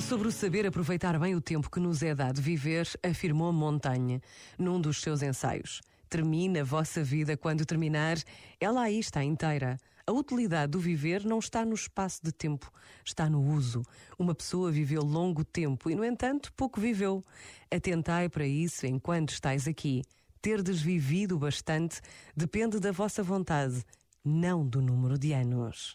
sobre o saber aproveitar bem o tempo que nos é dado viver, afirmou Montaigne num dos seus ensaios. Termina a vossa vida quando terminar, ela aí está inteira. A utilidade do viver não está no espaço de tempo, está no uso. Uma pessoa viveu longo tempo e, no entanto, pouco viveu. Atentai para isso enquanto estáis aqui. Ter desvivido bastante depende da vossa vontade, não do número de anos.